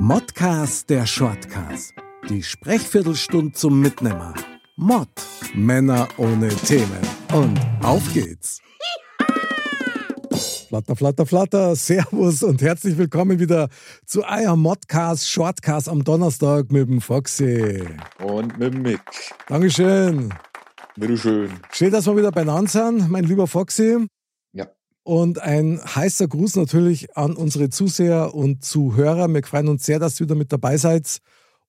Modcast der Shortcast. Die Sprechviertelstunde zum Mitnehmer. Mod. Männer ohne Themen. Und auf geht's. Flatter, flatter, flatter. Servus und herzlich willkommen wieder zu euer Modcast Shortcast am Donnerstag mit dem Foxy. Und mit dem Mick. Dankeschön. Bitteschön. Schön, dass wir wieder beieinander sind, mein lieber Foxy. Und ein heißer Gruß natürlich an unsere Zuseher und Zuhörer. Wir freuen uns sehr, dass ihr wieder mit dabei seid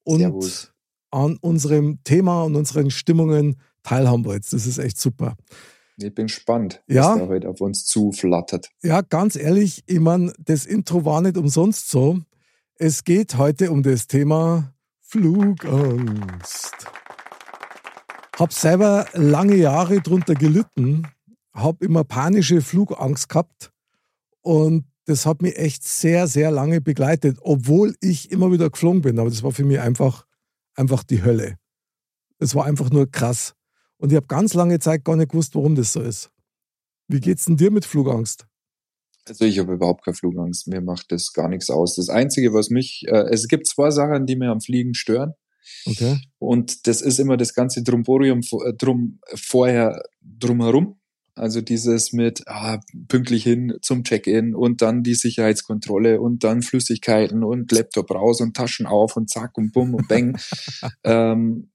und Servus. an unserem Thema und unseren Stimmungen teilhaben wollt. Das ist echt super. Ich bin gespannt, Ja. was da heute auf uns zuflattert. Ja, ganz ehrlich, ich meine, das Intro war nicht umsonst so. Es geht heute um das Thema Flugangst. Hab selber lange Jahre drunter gelitten, hab immer panische Flugangst gehabt und das hat mich echt sehr, sehr lange begleitet, obwohl ich immer wieder geflogen bin. Aber das war für mich einfach, einfach die Hölle. Es war einfach nur krass. Und ich habe ganz lange Zeit gar nicht gewusst, warum das so ist. Wie geht's denn dir mit Flugangst? Also ich habe überhaupt keine Flugangst. Mir macht das gar nichts aus. Das Einzige, was mich, äh, es gibt zwei Sachen, die mir am Fliegen stören. Okay. Und das ist immer das ganze Drumborium äh, drum vorher drumherum. Also dieses mit ah, pünktlich hin zum Check-in und dann die Sicherheitskontrolle und dann Flüssigkeiten und Laptop raus und Taschen auf und zack und bumm und bang. ähm,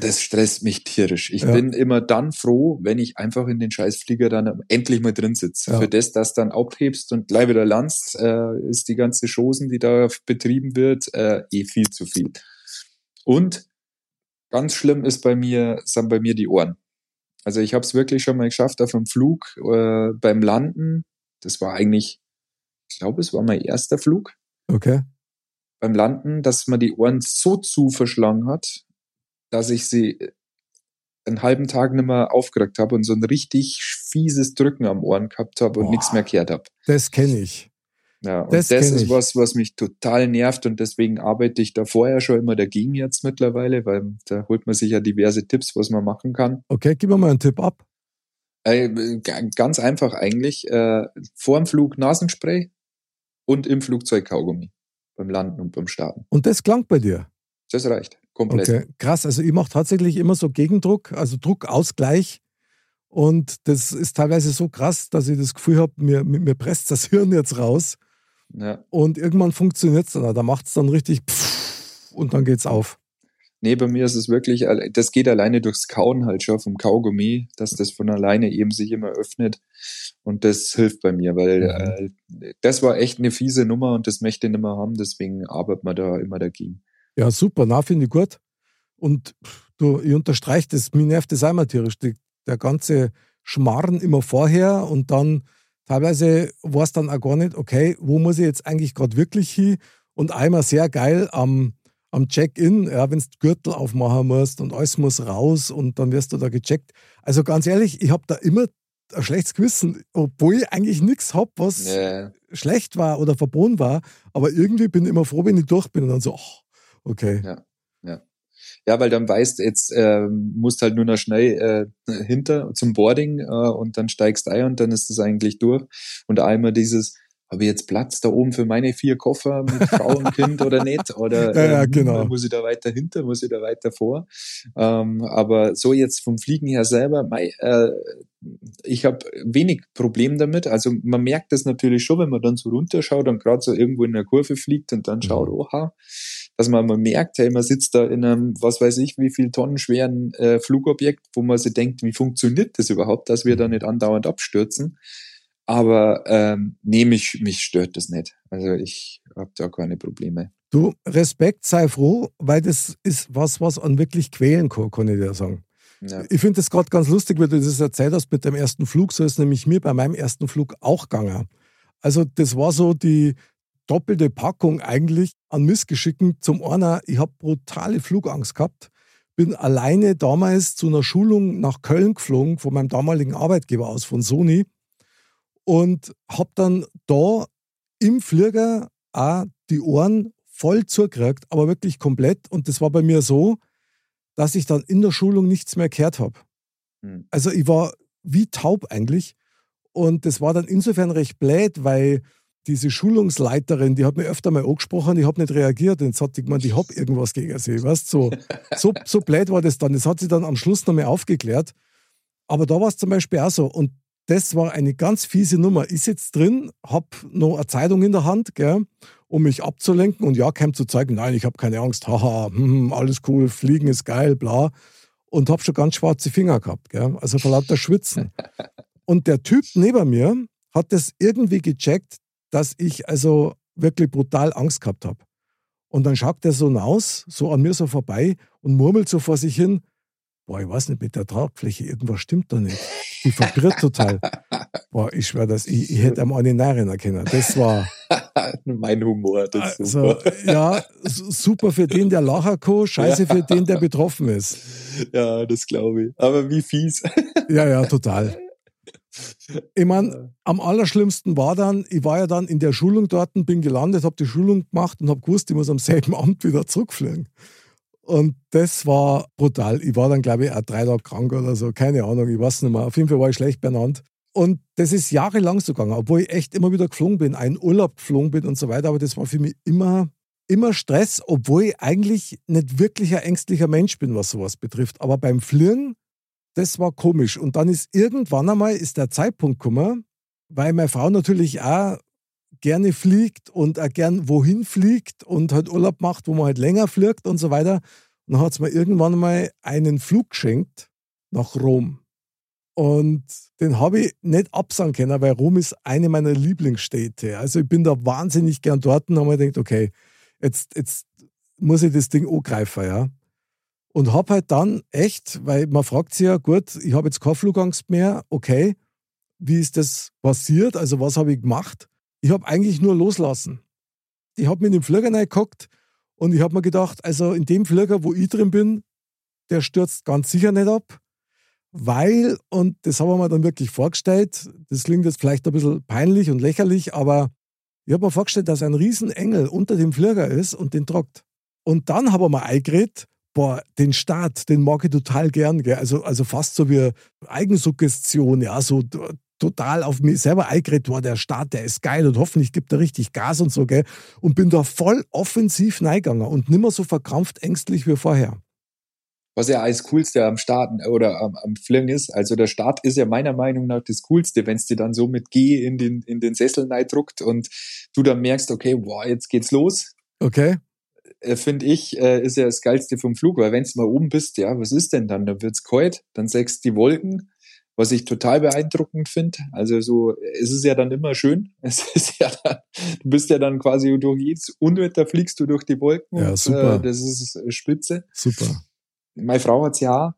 das stresst mich tierisch. Ich Ja. bin immer dann froh, wenn ich einfach in den Scheißflieger dann endlich mal drin sitze. Ja. Für das, dass dann abhebst und gleich wieder landst, äh, ist die ganze Chosen, die da betrieben wird, äh, eh viel zu viel. Und ganz schlimm ist bei mir, sind bei mir die Ohren. Also ich habe es wirklich schon mal geschafft auf dem Flug äh, beim Landen. Das war eigentlich, ich glaube, es war mein erster Flug Okay. beim Landen, dass man die Ohren so zu verschlagen hat, dass ich sie einen halben Tag nicht mehr aufgeregt habe und so ein richtig fieses Drücken am Ohren gehabt habe und Boah. nichts mehr gehört habe. Das kenne ich. Ja, und Das das, ist was, was mich total nervt und deswegen arbeite ich da vorher schon immer dagegen jetzt mittlerweile, weil da holt man sich ja diverse Tipps, was man machen kann. Okay, gib mir mal einen Tipp ab. Äh, ganz einfach eigentlich. Äh, vor dem Flug Nasenspray und im Flugzeug Kaugummi. Beim Landen und beim Starten. Und das klang bei dir. Das reicht. Komplett. Okay, krass. Also ich mache tatsächlich immer so Gegendruck, also Druckausgleich. Und das ist teilweise so krass, dass ich das Gefühl habe, mir, mir presst das Hirn jetzt raus. Ja. Und irgendwann funktioniert es dann. Da macht es dann richtig pff, und dann geht's auf. Nee, bei mir ist es wirklich, das geht alleine durchs Kauen halt schon vom Kaugummi, dass das von alleine eben sich immer öffnet. Und das hilft bei mir, weil äh, das war echt eine fiese Nummer und das möchte ich nicht mehr haben, deswegen arbeitet man da immer dagegen. Ja, super. Na, finde ich gut. Und du, ich unterstreiche das, mir nervt das einmal tierisch. Die, der ganze Schmarren immer vorher und dann teilweise war es dann auch gar nicht, okay, wo muss ich jetzt eigentlich gerade wirklich hin? Und einmal sehr geil am, am Check-in, ja, wenn du Gürtel aufmachen musst und alles muss raus und dann wirst du da gecheckt. Also ganz ehrlich, ich habe da immer ein schlechtes Gewissen, obwohl ich eigentlich nichts habe, was Äh, schlecht war oder verboten war. Aber irgendwie bin ich immer froh, wenn ich durch bin und dann so, oh, okay. Ja. Ja, weil dann weißt, jetzt ähm, musst halt nur noch schnell äh, hinter zum Boarding äh, und dann steigst ein und dann ist das eigentlich durch. Und einmal dieses, habe ich jetzt Platz da oben für meine vier Koffer mit Frau und Kind oder nicht? Oder Ja, ja, ähm, genau. muss ich da weiter hinter, muss ich da weiter vor? Ähm, aber so jetzt vom Fliegen her selber, mei, äh, ich habe wenig Problem damit. Also man merkt das natürlich schon, wenn man dann so runterschaut und gerade so irgendwo in der Kurve fliegt und dann schaut, Mhm. oha, dass man mal merkt, hey, man sitzt da in einem, was weiß ich, wie viel Tonnen schweren äh, Flugobjekt, wo man sich denkt, wie funktioniert das überhaupt, dass wir da nicht andauernd abstürzen. Aber ähm, nee, mich, mich stört das nicht. Also ich habe da keine Probleme. Du, Respekt, sei froh, weil das ist was, was an wirklich quälen kann, kann ich dir sagen. Ja. Ich finde das gerade ganz lustig, wie du das erzählt hast mit dem ersten Flug. So ist nämlich mir bei meinem ersten Flug auch gegangen. Also das war so die doppelte Packung eigentlich an Missgeschicken. Zum einen, ich habe brutale Flugangst gehabt, bin alleine damals zu einer Schulung nach Köln geflogen von meinem damaligen Arbeitgeber aus, von Sony und habe dann da im Flieger auch die Ohren voll zugekriegt, aber wirklich komplett. Und das war bei mir so, dass ich dann in der Schulung nichts mehr gehört habe. Hm. Also ich war wie taub eigentlich. Und das war dann insofern recht blöd, weil diese Schulungsleiterin, die hat mir öfter mal angesprochen, ich habe nicht reagiert. Und jetzt hat die gemeint, ich habe irgendwas gegen sie. Weißt? So, so, so blöd war das dann. Das hat sie dann am Schluss noch mal aufgeklärt. Aber da war es zum Beispiel auch so. Und das war eine ganz fiese Nummer. Ich sitze drin, habe noch eine Zeitung in der Hand, gell, um mich abzulenken und ja, keinem zu zeigen, nein, ich habe keine Angst, haha, hm, hm, alles cool, Fliegen ist geil, bla. Und habe schon ganz schwarze Finger gehabt, gell, also vor lauter Schwitzen. Und der Typ neben mir hat das irgendwie gecheckt, dass ich also wirklich brutal Angst gehabt habe. Und dann schaut er so aus, so an mir so vorbei und murmelt so vor sich hin, boah, ich weiß nicht, mit der Tragfläche, irgendwas stimmt da nicht. Die verwirrt total. Boah, ich schwöre, dass ich, ich hätte am einen erkennen. Das war. mein Humor, das ist also, super. Ja, super für den, der lachen kann, scheiße ja. für den, der betroffen ist. Ja, das glaube ich. Aber wie fies. Ja, ja, total. Ich meine, am allerschlimmsten war dann, ich war ja dann in der Schulung dort, bin gelandet, habe die Schulung gemacht und habe gewusst, ich muss am selben Amt wieder zurückfliegen. Und das war brutal. Ich war dann, glaube ich, auch drei Tage krank oder so. Keine Ahnung, ich weiß nicht mehr. Auf jeden Fall war ich schlecht benannt. Und das ist jahrelang so gegangen, obwohl ich echt immer wieder geflogen bin, einen Urlaub geflogen bin und so weiter. Aber das war für mich immer, immer Stress, obwohl ich eigentlich nicht wirklich ein ängstlicher Mensch bin, was sowas betrifft. Aber beim Fliegen, das war komisch. Und dann ist irgendwann einmal ist der Zeitpunkt gekommen, weil meine Frau natürlich auch gerne fliegt und auch gern wohin fliegt und halt Urlaub macht, wo man halt länger fliegt und so weiter. Und dann hat es mir irgendwann mal einen Flug geschenkt nach Rom. Und den habe ich nicht absagen können, weil Rom ist eine meiner Lieblingsstädte. Also ich bin da wahnsinnig gern dort und habe mir gedacht, okay, jetzt, jetzt muss ich das Ding angreifen, ja. Und habe halt dann echt, weil man fragt sich ja, gut, ich habe jetzt keine Flugangst mehr, okay, wie ist das passiert? Also was habe ich gemacht? ich habe eigentlich nur loslassen. Ich habe mir in den Flieger reingeguckt und ich habe mir gedacht, also in dem Flieger, wo ich drin bin, der stürzt ganz sicher nicht ab, weil, und das haben wir mir dann wirklich vorgestellt, das klingt jetzt vielleicht ein bisschen peinlich und lächerlich, aber ich habe mir vorgestellt, dass ein Riesenengel unter dem Flieger ist und den trockt. Und dann haben wir mal eingeredet, boah, den Start, den mag ich total gern, gell? Also, also fast so wie Eigensuggestion, ja, so total auf mich selber eingeredet, war der Start, der ist geil und hoffentlich gibt er richtig Gas und so, gell? Und bin da voll offensiv reingegangen und nimmer so verkrampft ängstlich wie vorher. Was ja als Coolste am Starten oder am, am Fliegen ist, also der Start ist ja meiner Meinung nach das Coolste, wenn es dir dann so mit G in den, in den Sessel druckt und du dann merkst, okay, wow, jetzt geht's los. Okay. Äh, Finde ich, äh, ist ja das Geilste vom Flug, weil wenn du mal oben bist, ja, was ist denn dann? Dann wird's kalt, dann sägst die Wolken, was ich total beeindruckend finde. Also so, es ist ja dann immer schön. Es ist ja dann, du bist ja dann quasi durch jedes Unwetter fliegst du durch die Wolken. Ja, super. Und, äh, das ist spitze. Super. Meine Frau hat's ja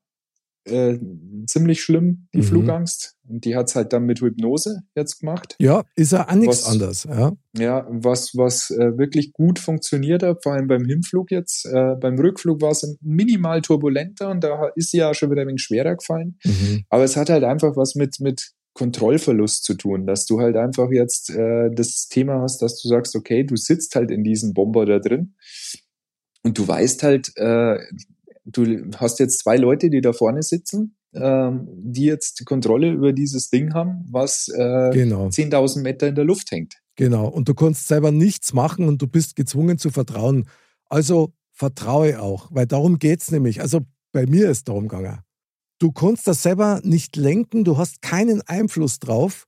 äh, ziemlich schlimm, die mhm. Flugangst. Und die hat's halt dann mit Hypnose jetzt gemacht. Ja, ist ja auch nichts anderes. Ja, ja was, was äh, wirklich gut funktioniert hat, vor allem beim Hinflug jetzt. Äh, beim Rückflug war es minimal turbulenter und da ist sie ja schon wieder ein wenig schwerer gefallen. Mhm. Aber es hat halt einfach was mit, mit Kontrollverlust zu tun, dass du halt einfach jetzt äh, das Thema hast, dass du sagst, okay, du sitzt halt in diesem Bomber da drin und du weißt halt, äh, du hast jetzt zwei Leute, die da vorne sitzen, ähm, die jetzt die Kontrolle über dieses Ding haben, was äh, genau. 10.000 Meter in der Luft hängt. Genau, und du kannst selber nichts machen und du bist gezwungen zu vertrauen. Also vertraue auch, weil darum geht es nämlich. Also bei mir ist darum gegangen. Du kannst das selber nicht lenken, du hast keinen Einfluss drauf.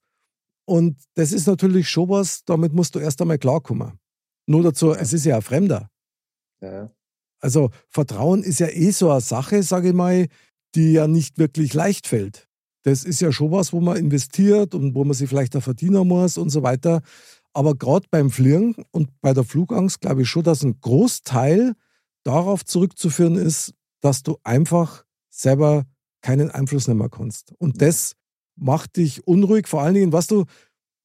Und das ist natürlich schon was, damit musst du erst einmal klarkommen. Nur dazu, es ist ja ein Fremder. Ja. Also Vertrauen ist ja eh so eine Sache, sage ich mal, die ja nicht wirklich leicht fällt. Das ist ja schon was, wo man investiert und wo man sich vielleicht auch verdienen muss und so weiter. Aber gerade beim Fliegen und bei der Flugangst glaube ich schon, dass ein Großteil darauf zurückzuführen ist, dass du einfach selber keinen Einfluss nehmen kannst. Und das macht dich unruhig. Vor allen Dingen, was du,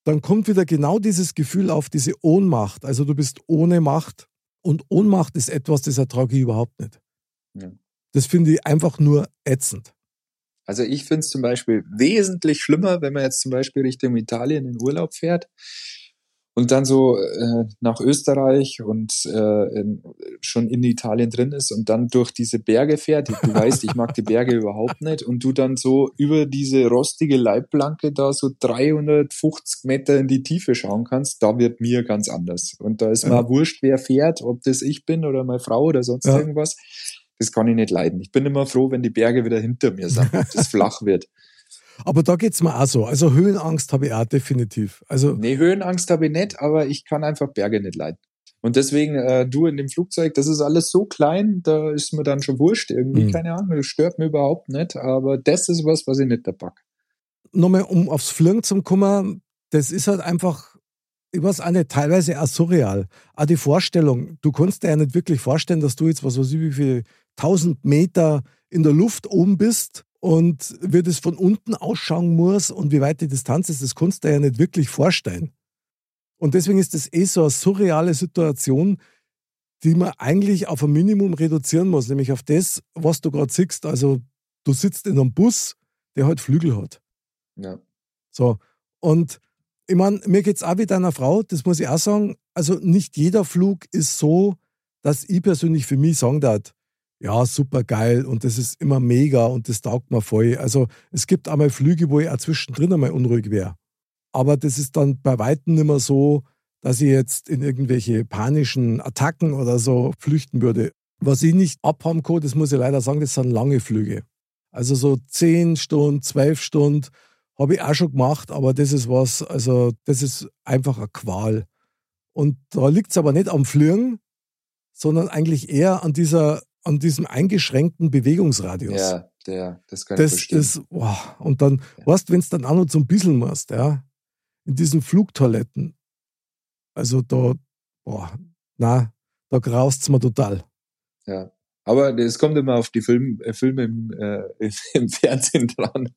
dann kommt wieder genau dieses Gefühl auf, diese Ohnmacht. Also du bist ohne Macht und Ohnmacht ist etwas, das ertrage ich überhaupt nicht. Ja. Das finde ich einfach nur ätzend. Also ich finde es zum Beispiel wesentlich schlimmer, wenn man jetzt zum Beispiel Richtung Italien in Urlaub fährt und dann so äh, nach Österreich und äh, in, schon in Italien drin ist und dann durch diese Berge fährt. Du weißt, ich mag die Berge überhaupt nicht und du dann so über diese rostige Leitplanke da so 350 Meter in die Tiefe schauen kannst, da wird mir ganz anders. Und da ist ja. mal wurscht, wer fährt, ob das ich bin oder meine Frau oder sonst ja. irgendwas. Das kann ich nicht leiden. Ich bin immer froh, wenn die Berge wieder hinter mir sind, ob das flach wird. Aber da geht's mir auch so. Also Höhenangst habe ich auch definitiv. Also nee, Höhenangst habe ich nicht, aber ich kann einfach Berge nicht leiden. Und deswegen, äh, du in dem Flugzeug, das ist alles so klein, da ist mir dann schon wurscht irgendwie, mhm. keine Ahnung, das stört mir überhaupt nicht, aber das ist was, was ich nicht pack. Nochmal, um aufs Fliegen zu kommen, das ist halt einfach, ich weiß auch nicht, teilweise auch surreal. Auch die Vorstellung, du kannst dir ja nicht wirklich vorstellen, dass du jetzt, was weiß ich, wie viele tausend Meter in der Luft oben bist und wie das von unten ausschauen muss und wie weit die Distanz ist, das kannst du dir ja nicht wirklich vorstellen. Und deswegen ist das eh so eine surreale Situation, die man eigentlich auf ein Minimum reduzieren muss, nämlich auf das, was du gerade siehst. Also du sitzt in einem Bus, der halt Flügel hat. Ja. So. Und ich meine, mir geht es auch wie deiner Frau, das muss ich auch sagen. Also nicht jeder Flug ist so, dass ich persönlich für mich sagen darf, ja, super geil und das ist immer mega und das taugt mir voll. Also es gibt einmal Flüge, wo ich auch zwischendrin einmal unruhig wäre. Aber das ist dann bei Weitem nicht mehr so, dass ich jetzt in irgendwelche panischen Attacken oder so flüchten würde. Was ich nicht abhaben kann, das muss ich leider sagen, das sind lange Flüge. Also so zehn Stunden, zwölf Stunden habe ich auch schon gemacht, aber das ist was, also das ist einfach eine Qual. Und da liegt es aber nicht am Fliegen, sondern eigentlich eher an dieser an diesem eingeschränkten Bewegungsradius. Ja, der, das kann das, ich. Das, wow. Und dann, ja. weißt wenn es dann auch noch zum Bisseln musst, ja, in diesen Flugtoiletten, also da, boah, na, da graust es mir total. Ja. Aber es kommt immer auf die Film, äh, Filme im, äh, im Fernsehen dran,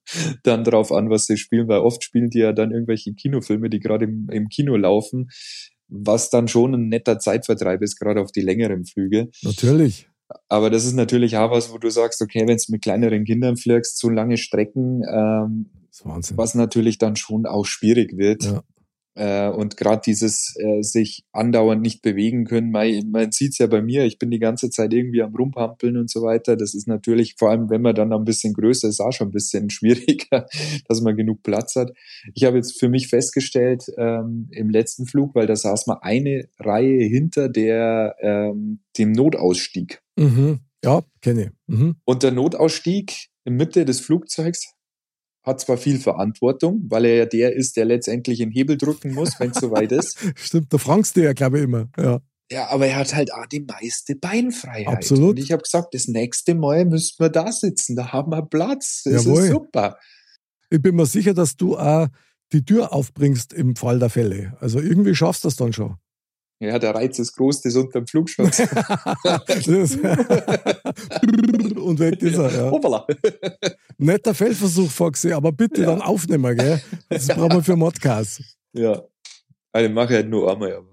dann drauf an, was sie spielen, weil oft spielen die ja dann irgendwelche Kinofilme, die gerade im, im Kino laufen, was dann schon ein netter Zeitvertreib ist, gerade auf die längeren Flüge. Natürlich. Aber das ist natürlich auch was, wo du sagst, okay, wenn du mit kleineren Kindern fliegst, so lange Strecken, ähm, was natürlich dann schon auch schwierig wird. Ja. Äh, und gerade dieses äh, sich andauernd nicht bewegen können, man, man sieht es ja bei mir, ich bin die ganze Zeit irgendwie am Rumpampeln und so weiter. Das ist natürlich, vor allem wenn man dann ein bisschen größer ist, auch schon ein bisschen schwieriger, dass man genug Platz hat. Ich habe jetzt für mich festgestellt, ähm, im letzten Flug, weil da saß man eine Reihe hinter der ähm, dem Notausstieg. Mhm. Ja, kenne ich. Mhm. Und der Notausstieg in Mitte des Flugzeugs hat zwar viel Verantwortung, weil er ja der ist, der letztendlich den Hebel drücken muss, wenn es soweit ist. Stimmt, da fragst du ja, glaube ich, immer. Ja. Ja, aber er hat halt auch die meiste Beinfreiheit. Absolut. Und ich habe gesagt, das nächste Mal müssen wir da sitzen, da haben wir Platz. Das Jawohl. ist super. Ich bin mir sicher, dass du auch die Tür aufbringst im Fall der Fälle. Also irgendwie schaffst du das dann schon. Ja, der Reiz ist groß, das unter dem Flugschutz. und weg ist er, ja. Hoppala. Netter Feldversuch, Foxy, aber bitte ja. dann aufnehmen, gell? Das brauchen wir für Modcast. Ja. Also ich mache halt nur einmal, aber.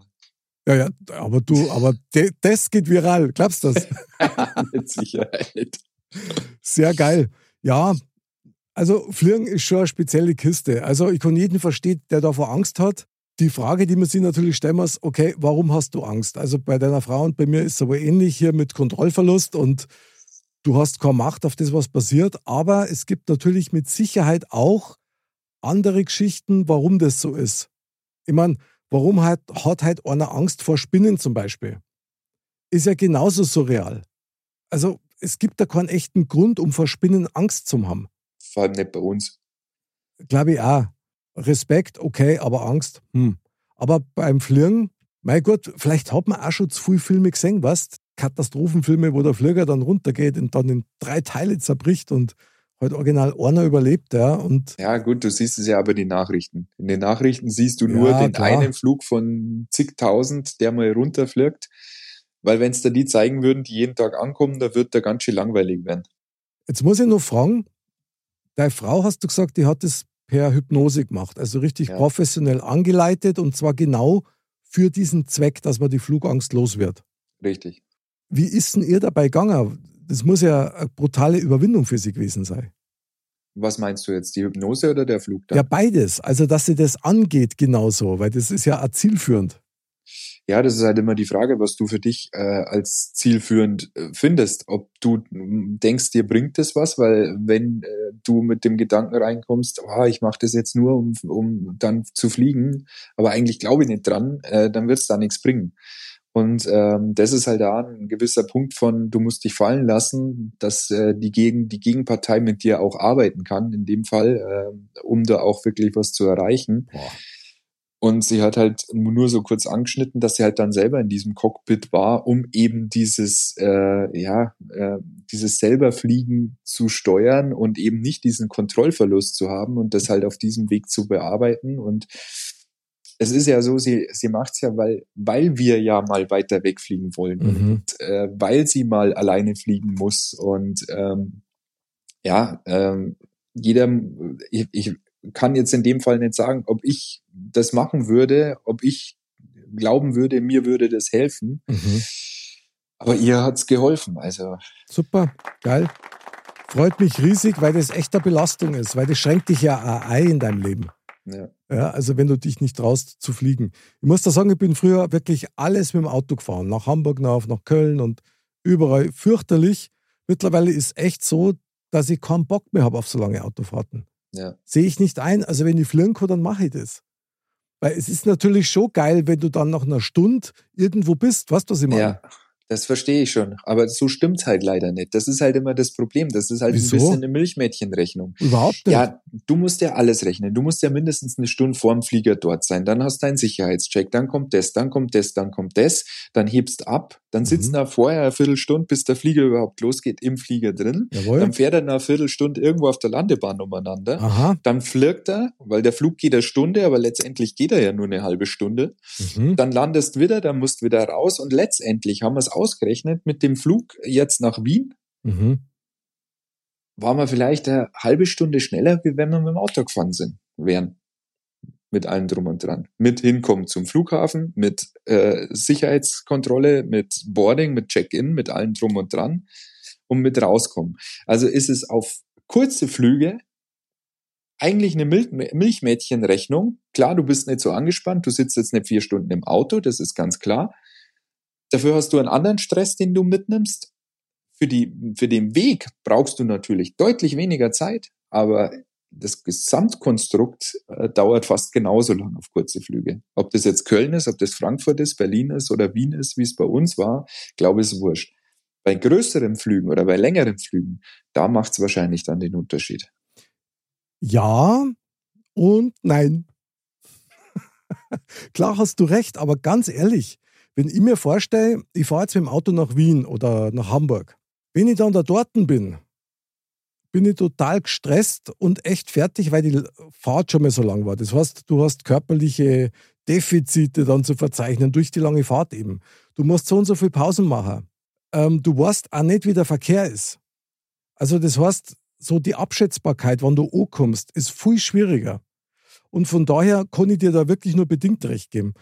Ja, ja, aber du, aber de, das geht viral, glaubst du das? Mit Sicherheit. Sehr geil. Ja, also Fliegen ist schon eine spezielle Kiste. Also ich kann jeden verstehen, der davor Angst hat. Die Frage, die man sich natürlich stellen muss, okay, warum hast du Angst? Also bei deiner Frau und bei mir ist es aber ähnlich hier mit Kontrollverlust und du hast keine Macht auf das, was passiert. Aber es gibt natürlich mit Sicherheit auch andere Geschichten, warum das so ist. Ich meine, warum hat, hat halt einer Angst vor Spinnen zum Beispiel? Ist ja genauso surreal. Also es gibt da keinen echten Grund, um vor Spinnen Angst zu haben. Vor allem nicht bei uns. Glaube ich auch. Respekt, okay, aber Angst, hm. Aber beim Fliegen, mein Gott, vielleicht hat man auch schon zu viele Filme gesehen, was? Katastrophenfilme, wo der Flieger dann runtergeht und dann in drei Teile zerbricht und halt original einer überlebt, ja. Und ja, gut, du siehst es ja aber in den Nachrichten. In den Nachrichten siehst du nur ja, den klar. einen Flug von zigtausend, der mal runterfliegt. Weil wenn es da die zeigen würden, die jeden Tag ankommen, da wird der ganz schön langweilig werden. Jetzt muss ich noch fragen, deine Frau hast du gesagt, die hat das per Hypnose gemacht, also richtig Ja. professionell angeleitet und zwar genau für diesen Zweck, dass man die Flugangst los wird. Richtig. Wie ist denn ihr dabei gegangen? Das muss ja eine brutale Überwindung für sie gewesen sein. Was meinst du jetzt, die Hypnose oder der Flug? Ja, beides. Also, dass sie das angeht genauso, weil das ist ja zielführend. Ja, das ist halt immer die Frage, was du für dich äh, als zielführend äh, findest. Ob du mm, denkst, dir bringt das was, weil wenn äh, du mit dem Gedanken reinkommst, oh, ich mache das jetzt nur, um, um dann zu fliegen, aber eigentlich glaube ich nicht dran, äh, dann wird es da nichts bringen. Und ähm, das ist halt da ein gewisser Punkt von, du musst dich fallen lassen, dass äh, die, Gegen die Gegenpartei mit dir auch arbeiten kann, in dem Fall, äh, um da auch wirklich was zu erreichen. Boah. Und sie hat halt nur so kurz angeschnitten, dass sie halt dann selber in diesem Cockpit war, um eben dieses, äh, ja, äh, dieses selber Fliegen zu steuern und eben nicht diesen Kontrollverlust zu haben und das halt auf diesem Weg zu bearbeiten. Und es ist ja so, sie, sie macht's ja, weil, weil wir ja mal weiter wegfliegen wollen Mhm. und äh, weil sie mal alleine fliegen muss. Und ähm, ja, ähm, jeder, ich, ich kann jetzt in dem Fall nicht sagen, ob ich das machen würde, ob ich glauben würde, mir würde das helfen. Mhm. Aber ihr hat's geholfen. Also Super, geil. Freut mich riesig, weil das echt eine Belastung ist, weil das schränkt dich ja ein in deinem Leben. ja, Ja, also wenn du dich nicht traust zu fliegen. Ich muss da sagen, ich bin früher wirklich alles mit dem Auto gefahren. Nach Hamburg nach, nach Köln und überall fürchterlich. Mittlerweile ist echt so, dass ich keinen Bock mehr habe auf so lange Autofahrten. ja, Sehe ich nicht ein. Also wenn ich fliegen kann, dann mache ich das. Weil es ist natürlich schon geil, wenn du dann nach einer Stunde irgendwo bist. Weißt du, was ich meine? ja. Das verstehe ich schon. Aber so stimmt's halt leider nicht. Das ist halt immer das Problem. Das ist halt Wieso? ein bisschen eine Milchmädchenrechnung. Überhaupt nicht. Ja, du musst ja alles rechnen. Du musst ja mindestens eine Stunde vorm Flieger dort sein. Dann hast du einen Sicherheitscheck. Dann kommt das, dann kommt das, dann kommt das. Dann hebst ab. Dann sitzt Mhm. da vorher eine Viertelstunde, bis der Flieger überhaupt losgeht, im Flieger drin. Jawohl. Dann fährt er eine Viertelstunde irgendwo auf der Landebahn umeinander. Aha. Dann flirgt er, weil der Flug geht eine Stunde, aber letztendlich geht er ja nur eine halbe Stunde. Mhm. Dann landest wieder, dann musst wieder raus und letztendlich haben wir es ausgerechnet mit dem Flug jetzt nach Wien Mhm. waren wir vielleicht eine halbe Stunde schneller, wie wenn wir mit dem Auto gefahren sind, wären. Mit allem drum und dran. Mit hinkommen zum Flughafen, mit äh, Sicherheitskontrolle, mit Boarding, mit Check-in, mit allem drum und dran und mit rauskommen. Also ist es auf kurze Flüge eigentlich eine Mil Milchmädchenrechnung. Klar, du bist nicht so angespannt, du sitzt jetzt nicht vier Stunden im Auto, das ist ganz klar. Dafür hast du einen anderen Stress, den du mitnimmst. Für, die, für den Weg brauchst du natürlich deutlich weniger Zeit, aber das Gesamtkonstrukt äh, dauert fast genauso lang auf kurze Flüge. Ob das jetzt Köln ist, ob das Frankfurt ist, Berlin ist oder Wien ist, wie es bei uns war, glaube ich, ist wurscht. Bei größeren Flügen oder bei längeren Flügen, da macht es wahrscheinlich dann den Unterschied. Ja und nein. Klar hast du recht, aber ganz ehrlich, wenn ich mir vorstelle, ich fahre jetzt mit dem Auto nach Wien oder nach Hamburg, wenn ich dann da dort bin, bin ich total gestresst und echt fertig, weil die Fahrt schon mal so lang war. Das heißt, du hast körperliche Defizite dann zu verzeichnen durch die lange Fahrt eben. Du musst so und so viel Pausen machen. Ähm, du weißt auch nicht, wie der Verkehr ist. Also das heißt, so die Abschätzbarkeit, wann du ankommst, ist viel schwieriger. Und von daher kann ich dir da wirklich nur bedingt recht geben.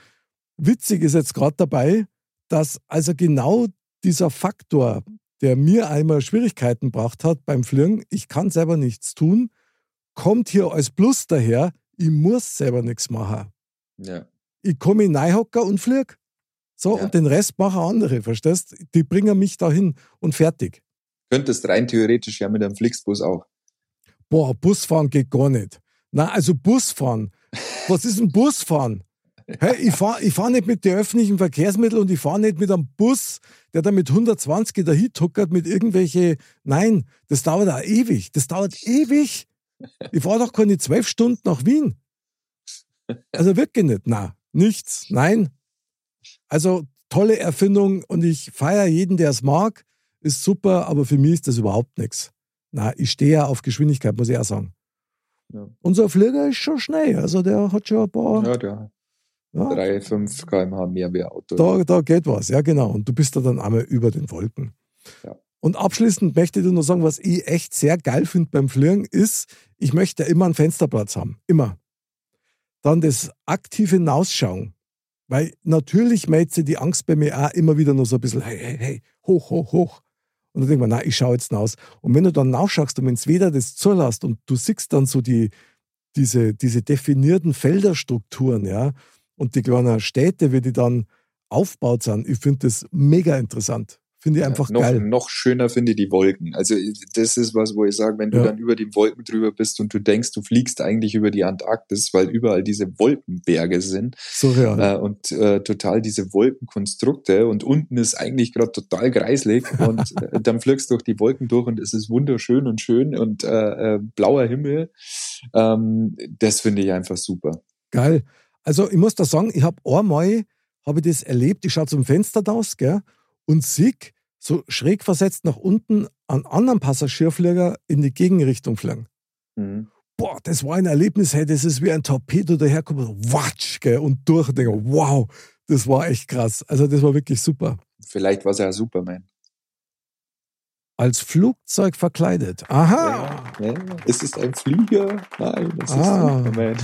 Witzig ist jetzt gerade dabei, dass also genau dieser Faktor, der mir einmal Schwierigkeiten gebracht hat beim Fliegen, ich kann selber nichts tun, kommt hier als Plus daher, ich muss selber nichts machen. Ja. Ich komme in Neuhocker und flieg. So, Ja. und den Rest machen andere, verstehst? Die bringen mich dahin und fertig. Könntest rein theoretisch ja mit einem Flixbus auch. Boah, Busfahren geht gar nicht. Na, also Busfahren. Was ist ein Busfahren? Hey, ich fahre ich fahr nicht mit den öffentlichen Verkehrsmitteln und ich fahre nicht mit einem Bus, der da mit 120 dahin tuckert mit irgendwelche. Nein, das dauert auch ewig. Das dauert ewig. Ich fahre doch keine zwölf Stunden nach Wien. Also wirklich nicht. Na, nichts. Nein. Also tolle Erfindung und ich feiere jeden, der es mag. Ist super, aber für mich ist das überhaupt nichts. Na, ich stehe ja auf Geschwindigkeit, muss ich auch sagen. Ja. Unser Flieger ist schon schnell. Also der hat schon ein paar. Ja, der Ja, 3, 5 kmh mehr wie Auto. da, da geht was, ja genau. Und du bist da dann einmal über den Wolken. Ja. Und abschließend möchte ich nur sagen, was ich echt sehr geil finde beim Fliegen, ist, ich möchte immer einen Fensterplatz haben. Immer. Dann das aktive Hinausschauen. Weil natürlich meldet die Angst bei mir auch immer wieder nur so ein bisschen, hey, hey, hey, hoch, hoch, hoch. Und dann denkt man, nein, ich schaue jetzt raus. Und wenn du dann nachschaust und wenn es weder das zulässt und du siehst dann so die, diese, diese definierten Felderstrukturen, ja, und die kleinen Städte, wie die dann aufgebaut sind, ich finde das mega interessant. Finde ich einfach ja, noch, geil. Noch schöner finde ich die Wolken. Also das ist was, wo ich sage, wenn du Ja. dann über die Wolken drüber bist und du denkst, du fliegst eigentlich über die Antarktis, weil überall diese Wolkenberge sind Surreal. äh, und äh, total diese Wolkenkonstrukte und unten ist eigentlich gerade total greislig und äh, dann fliegst du durch die Wolken durch und es ist wunderschön und schön und äh, äh, blauer Himmel. Ähm, das finde ich einfach super. Geil. Also ich muss da sagen, ich habe einmal hab ich das erlebt, ich schaue zum Fenster raus gell, und sehe so schräg versetzt nach unten einen anderen Passagierflieger in die Gegenrichtung fliegen. Mhm. Boah, das war ein Erlebnis, hey, das ist wie ein Torpedo daherkommt, watsch, gell, und durch. Ich denke, wow, das war echt krass. Also das war wirklich super. Vielleicht war es ja Superman. Als Flugzeug verkleidet. Aha. Ja, ja. Ist es ein Flieger? Nein, es ist Ah. Superman.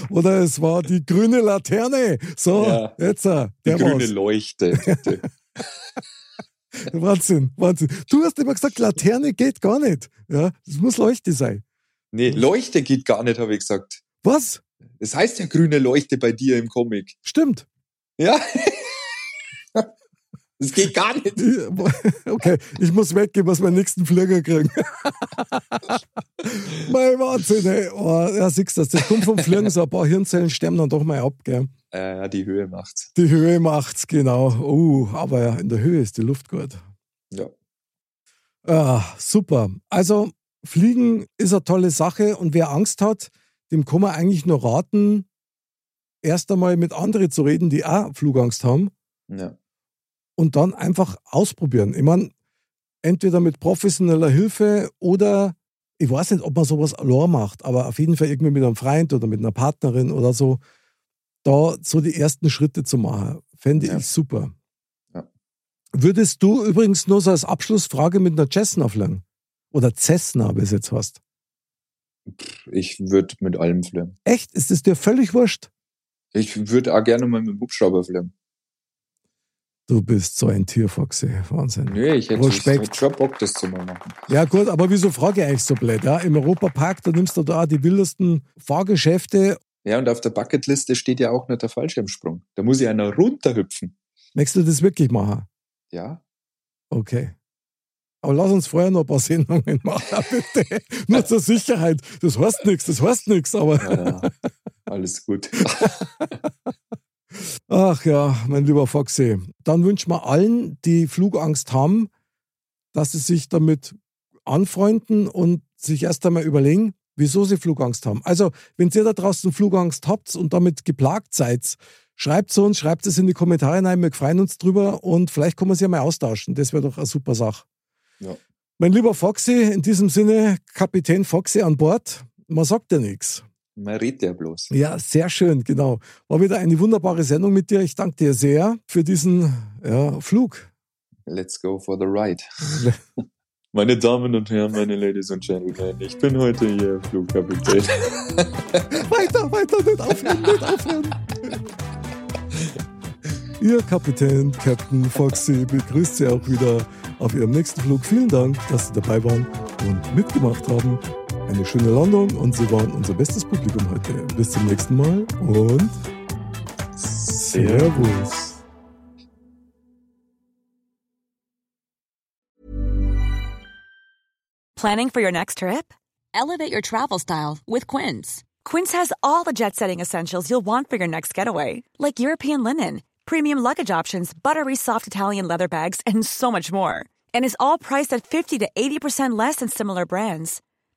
Oder es war die grüne Laterne. So, Ja. jetzt, äh, Die der grüne. Leuchte. bitte. Wahnsinn, Wahnsinn. Du hast immer gesagt, Laterne geht gar nicht. Ja, es muss Leuchte sein. nee, Leuchte geht gar nicht, habe ich gesagt. Was? Das heißt ja grüne Leuchte bei dir im Comic. Stimmt. Ja. Das geht gar nicht. Okay, ich muss weggehen, muss meinen nächsten Flieger kriegen. mein Wahnsinn, ey. Oh, ja, siehst du das. Das kommt vom Fliegen, so ein paar Hirnzellen sterben dann doch mal ab, gell. Äh, ja, die Höhe macht's. Die Höhe macht's, genau. Uh, aber ja, in der Höhe ist die Luft gut. Ja. Ah, super. Also, Fliegen ist eine tolle Sache und wer Angst hat, dem kann man eigentlich nur raten, erst einmal mit anderen zu reden, die auch Flugangst haben ja. Und dann einfach ausprobieren. Ich meine, entweder mit professioneller Hilfe oder ich weiß nicht, ob man sowas allein macht, aber auf jeden Fall irgendwie mit einem Freund oder mit einer Partnerin oder so, da so die ersten Schritte zu machen, fände Ja. ich super. Ja. Würdest du übrigens nur so als Abschlussfrage mit einer Cessna fliegen? Oder Cessna, wie es jetzt heißt. Ich würde mit allem fliegen. Echt? Ist es dir völlig wurscht? Ich würde auch gerne mal mit dem Hubschrauber fliegen. Du bist so ein Tier, Foxy. Wahnsinn. Nö, ich hätte Respekt. schon Bock, das zu machen. Ja, gut, aber wieso frage ich eigentlich so blöd? Ja? Im Europapark, da nimmst du da auch die wildesten Fahrgeschäfte. Ja, und auf der Bucketliste steht ja auch noch der Fallschirmsprung. Da muss ich einer runterhüpfen. Möchtest du das wirklich machen? Ja. Okay. Aber lass uns vorher noch ein paar Sendungen machen, bitte. Nur zur Sicherheit. Das heißt nichts, das heißt nichts, aber ja, ja. Alles gut. ach ja, mein lieber Foxy. Dann wünschen wir allen, die Flugangst haben, dass sie sich damit anfreunden und sich erst einmal überlegen, wieso sie Flugangst haben. Also, wenn ihr da draußen Flugangst habt und damit geplagt seid, schreibt es uns, schreibt es in die Kommentare rein, wir freuen uns drüber und vielleicht können wir sie ja mal austauschen. Das wäre doch eine super Sache. Ja. Mein lieber Foxy, in diesem Sinne, Kapitän Foxy an Bord. Man sagt ja nichts. Man redet ja bloß. Ja, sehr schön, genau. War wieder eine wunderbare Sendung mit dir. Ich danke dir sehr für diesen ja, Flug. Let's go for the ride. Meine Damen und Herren, meine Ladies und Gentlemen, ich bin heute Ihr Flugkapitän. weiter, weiter, nicht aufhören, nicht aufhören. Ihr Kapitän, Captain Foxy, begrüßt Sie auch wieder auf Ihrem nächsten Flug. Vielen Dank, dass Sie dabei waren und mitgemacht haben. Eine schöne Landung und Sie waren unser bestes Publikum heute. Bis zum nächsten Mal und Servus. Planning for your next trip? Elevate your travel style with Quince. Quince has all the jet setting essentials you'll want for your next getaway, like European linen, premium luggage options, buttery soft Italian leather bags, and so much more. And is all priced at 50 to 80% less than similar brands.